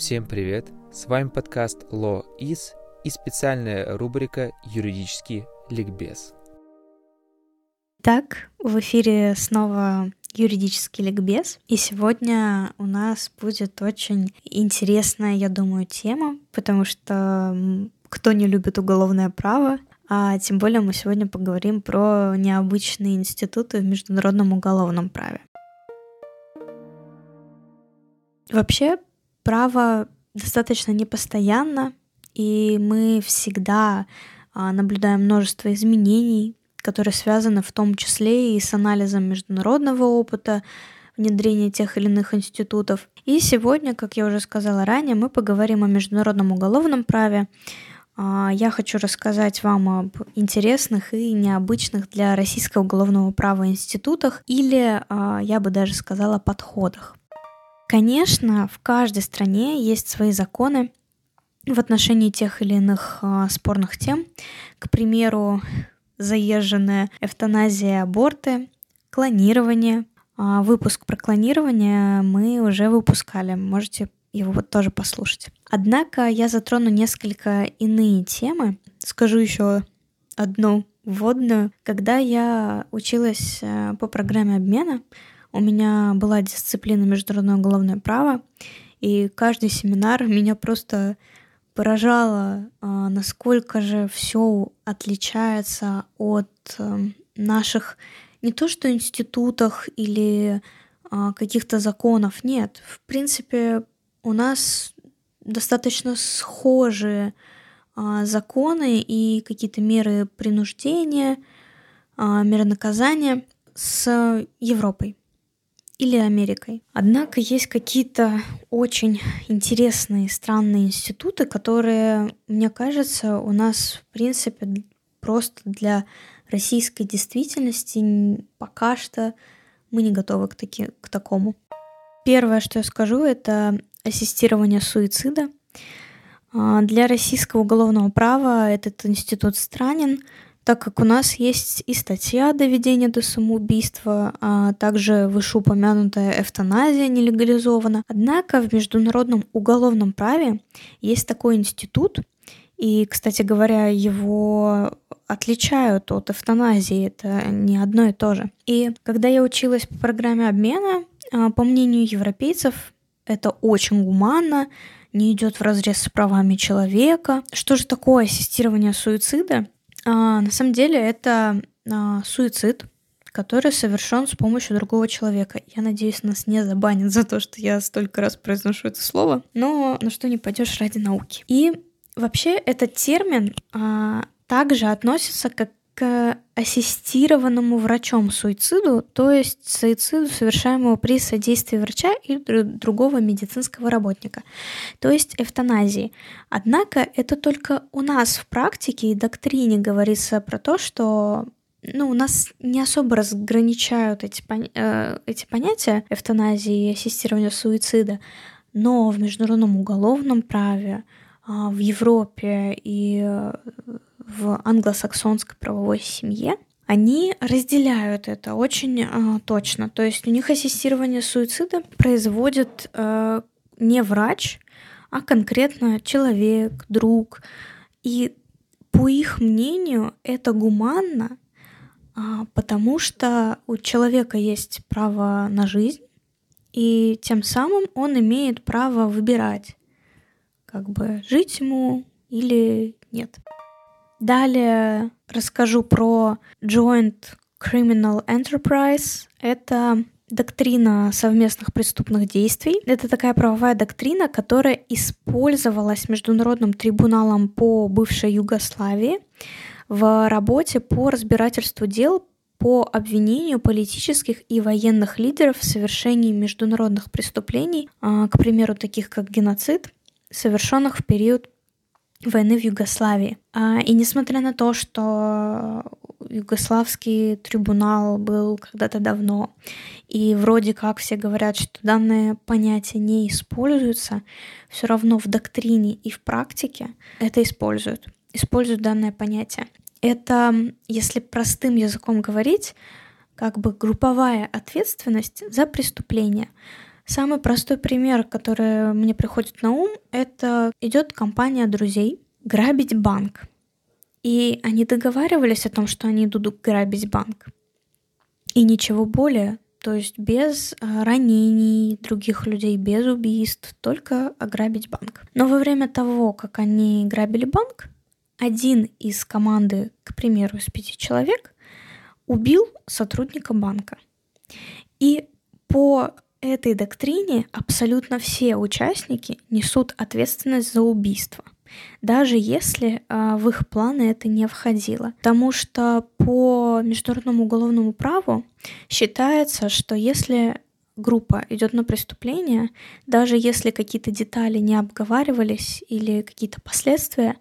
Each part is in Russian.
Всем привет! С вами подкаст Law Is и специальная рубрика «Юридический ликбез». Так, в эфире снова юридический ликбез. И сегодня у нас будет очень интересная, я думаю, тема, потому что кто не любит уголовное право, а тем более мы сегодня поговорим про необычные институты в международном уголовном праве. Вообще, право достаточно непостоянно, и мы всегда а, наблюдаем множество изменений, которые связаны в том числе и с анализом международного опыта, внедрения тех или иных институтов. И сегодня, как я уже сказала ранее, мы поговорим о международном уголовном праве. А, я хочу рассказать вам об интересных и необычных для российского уголовного права институтах или, а, я бы даже сказала, подходах. Конечно, в каждой стране есть свои законы в отношении тех или иных а, спорных тем. К примеру, заезженная эвтаназия, аборты, клонирование. А, выпуск про клонирование мы уже выпускали, можете его вот тоже послушать. Однако я затрону несколько иные темы. Скажу еще одну вводную. Когда я училась э, по программе обмена, у меня была дисциплина международное уголовное право, и каждый семинар меня просто поражало, а, насколько же все отличается от эм, наших не то что институтах или а, каких-то законов, нет. В принципе, у нас достаточно схожие а, законы и какие-то меры принуждения, меры наказания с Европой или Америкой. Однако есть какие-то очень интересные, странные институты, которые, мне кажется, у нас, в принципе, просто для российской действительности пока что мы не готовы к, таки, к такому. Первое, что я скажу, это ассистирование суицида. А, для российского уголовного права этот институт странен, так как у нас есть и статья доведения до самоубийства, а также вышеупомянутая эвтаназия нелегализована. Однако в международном уголовном праве есть такой институт, и, кстати говоря, его отличают от эвтаназии, это не одно и то же. И когда я училась по программе обмена, а, по мнению европейцев, это очень гуманно, не идет в разрез с правами человека. Что же такое ассистирование суицида? А, на самом деле это а, суицид, который совершен с помощью другого человека. Я надеюсь, нас не забанят за то, что я столько раз произношу это слово, но на что не пойдешь ради науки. И вообще этот термин а, также относится как к ассистированному врачом суициду, то есть суициду, совершаемому при содействии врача или другого медицинского работника, то есть эвтаназии. Однако это только у нас в практике и доктрине говорится про то, что ну, у нас не особо разграничают эти, пон- э, эти понятия эвтаназии и ассистирования суицида, но в международном уголовном праве, э, в Европе и э, в англосаксонской правовой семье, они разделяют это очень э, точно. То есть у них ассистирование суицида производит э, не врач, а конкретно человек, друг. И по их мнению это гуманно, э, потому что у человека есть право на жизнь, и тем самым он имеет право выбирать, как бы жить ему или нет. Далее расскажу про Joint Criminal Enterprise. Это доктрина совместных преступных действий. Это такая правовая доктрина, которая использовалась Международным трибуналом по бывшей Югославии в работе по разбирательству дел по обвинению политических и военных лидеров в совершении международных преступлений, а, к примеру, таких как геноцид, совершенных в период войны в Югославии. А, и несмотря на то, что югославский трибунал был когда-то давно, и вроде как все говорят, что данное понятие не используется, все равно в доктрине и в практике это используют. Используют данное понятие. Это, если простым языком говорить, как бы групповая ответственность за преступление. Самый простой пример, который мне приходит на ум, это идет компания друзей грабить банк. И они договаривались о том, что они идут грабить банк. И ничего более. То есть без а, ранений других людей, без убийств, только ограбить банк. Но во время того, как они грабили банк, один из команды, к примеру, из пяти человек, убил сотрудника банка. И по этой доктрине абсолютно все участники несут ответственность за убийство – даже если э, в их планы это не входило. Потому что по международному уголовному праву считается, что если группа идет на преступление, даже если какие-то детали не обговаривались или какие-то последствия,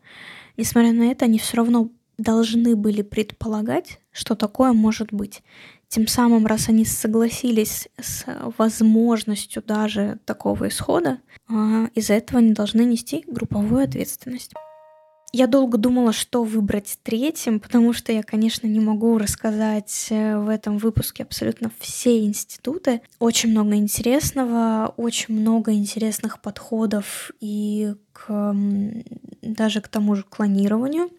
несмотря на это, они все равно должны были предполагать, что такое может быть. Тем самым, раз они согласились с возможностью даже такого исхода, а, из-за этого они должны нести групповую ответственность. Я долго думала, что выбрать третьим, потому что я, конечно, не могу рассказать э, в этом выпуске абсолютно все институты. Очень много интересного, очень много интересных подходов и к, даже к тому же клонированию,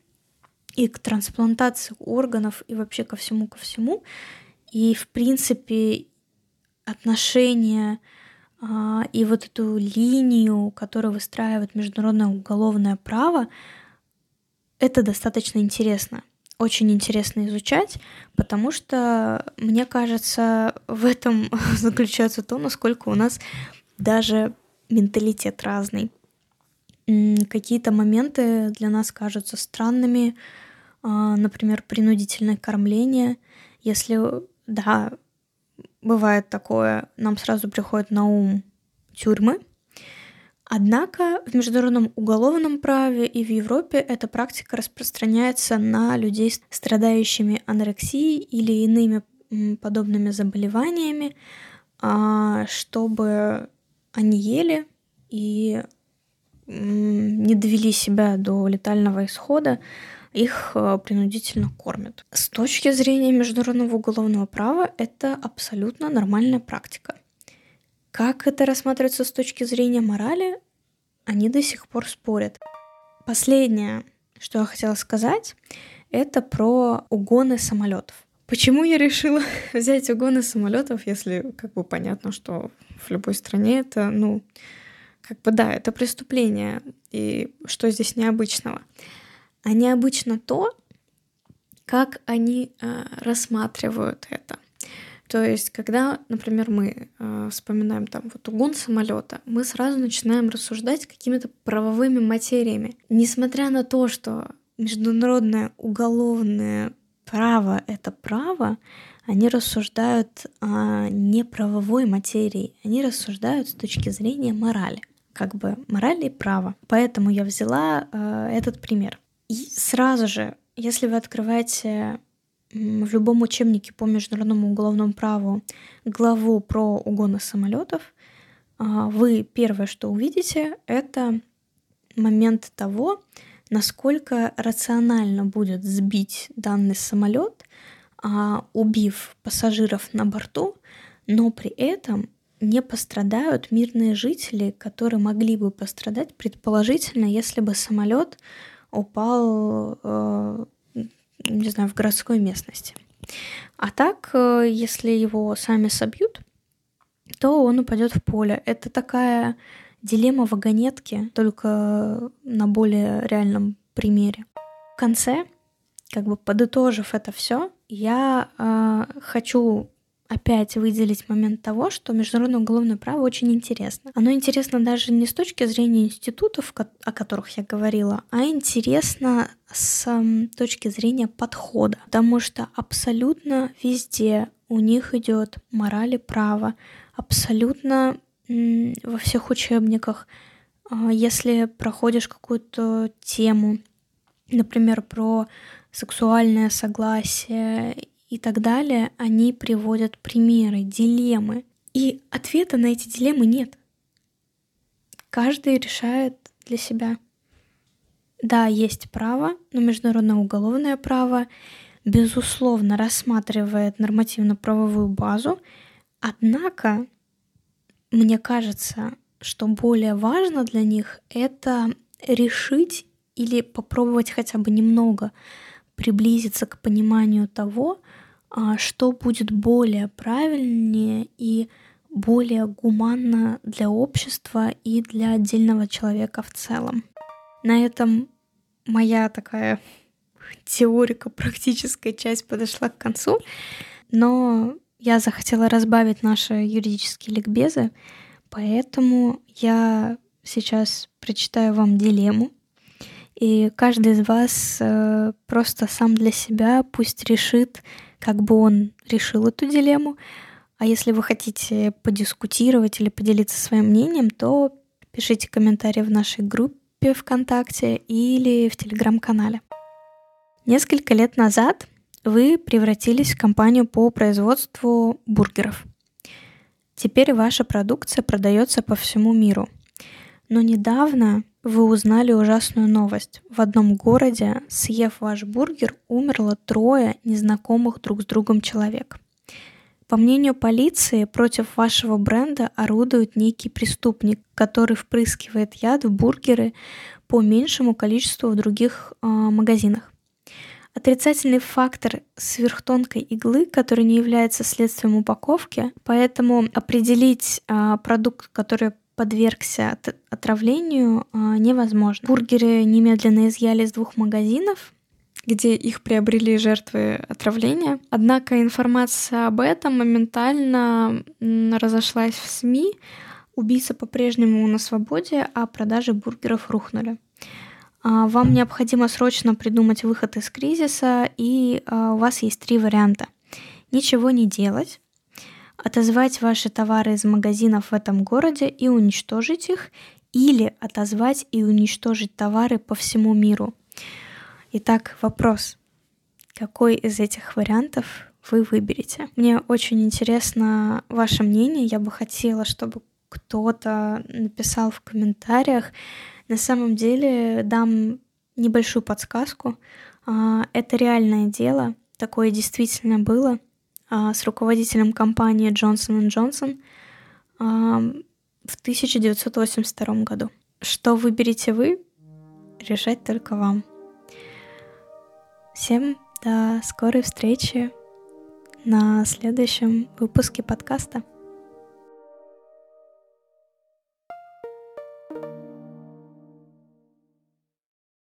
и к трансплантации органов, и вообще ко всему, ко всему. И, в принципе, отношения а, и вот эту линию, которую выстраивает международное уголовное право, это достаточно интересно. Очень интересно изучать, потому что, мне кажется, в этом заключается то, насколько у нас даже менталитет разный. Какие-то моменты для нас кажутся странными, а, например, принудительное кормление. Если да, бывает такое, нам сразу приходит на ум тюрьмы. Однако в международном уголовном праве и в Европе эта практика распространяется на людей, страдающими анорексией или иными подобными заболеваниями, а, чтобы они ели и не довели себя до летального исхода, их э, принудительно кормят. С точки зрения международного уголовного права это абсолютно нормальная практика. Как это рассматривается с точки зрения морали, они до сих пор спорят. Последнее, что я хотела сказать, это про угоны самолетов. Почему я решила взять угоны самолетов, если как бы понятно, что в любой стране это, ну, как бы да, это преступление, и что здесь необычного а необычно то, как они э, рассматривают это. То есть, когда, например, мы э, вспоминаем там вот угон самолета, мы сразу начинаем рассуждать какими-то правовыми материями. Несмотря на то, что международное уголовное право — это право, они рассуждают о неправовой материи, они рассуждают с точки зрения морали как бы морали и право. Поэтому я взяла э, этот пример. И сразу же, если вы открываете в любом учебнике по международному уголовному праву главу про угоны самолетов, а, вы первое, что увидите, это момент того, насколько рационально будет сбить данный самолет, а, убив пассажиров на борту, но при этом не пострадают мирные жители, которые могли бы пострадать предположительно, если бы самолет упал, э, не знаю, в городской местности. А так, э, если его сами собьют, то он упадет в поле. Это такая дилемма вагонетки, только на более реальном примере. В конце, как бы подытожив это все, я э, хочу опять выделить момент того, что международное уголовное право очень интересно. Оно интересно даже не с точки зрения институтов, о которых я говорила, а интересно с точки зрения подхода, потому что абсолютно везде у них идет мораль и право, абсолютно во всех учебниках, а, если проходишь какую-то тему, например, про сексуальное согласие и так далее, они приводят примеры, дилеммы. И ответа на эти дилеммы нет. Каждый решает для себя. Да, есть право, но международное уголовное право безусловно рассматривает нормативно-правовую базу, однако мне кажется, что более важно для них это решить или попробовать хотя бы немного приблизиться к пониманию того, что будет более правильнее и более гуманно для общества и для отдельного человека в целом. На этом моя такая теорико-практическая часть подошла к концу, но я захотела разбавить наши юридические ликбезы, поэтому я сейчас прочитаю вам дилемму, и каждый из вас э, просто сам для себя пусть решит, как бы он решил эту дилемму. А если вы хотите подискутировать или поделиться своим мнением, то пишите комментарии в нашей группе ВКонтакте или в Телеграм-канале. Несколько лет назад вы превратились в компанию по производству бургеров. Теперь ваша продукция продается по всему миру. Но недавно вы узнали ужасную новость. В одном городе, съев ваш бургер, умерло трое незнакомых друг с другом человек. По мнению полиции, против вашего бренда орудует некий преступник, который впрыскивает яд в бургеры по меньшему количеству в других э, магазинах. Отрицательный фактор сверхтонкой иглы, который не является следствием упаковки, поэтому определить э, продукт, который подвергся отравлению, а, невозможно. Бургеры немедленно изъяли из двух магазинов, где их приобрели жертвы отравления. Однако информация об этом моментально разошлась в СМИ. Убийца по-прежнему на свободе, а продажи бургеров рухнули. А, вам необходимо срочно придумать выход из кризиса, и а, у вас есть три варианта. Ничего не делать, отозвать ваши товары из магазинов в этом городе и уничтожить их, или отозвать и уничтожить товары по всему миру. Итак, вопрос. Какой из этих вариантов вы выберете? Мне очень интересно ваше мнение. Я бы хотела, чтобы кто-то написал в комментариях. На самом деле дам небольшую подсказку. А, это реальное дело. Такое действительно было. А, с руководителем компании Johnson Johnson в 1982 году. Что выберете вы, решать только вам. Всем до скорой встречи на следующем выпуске подкаста.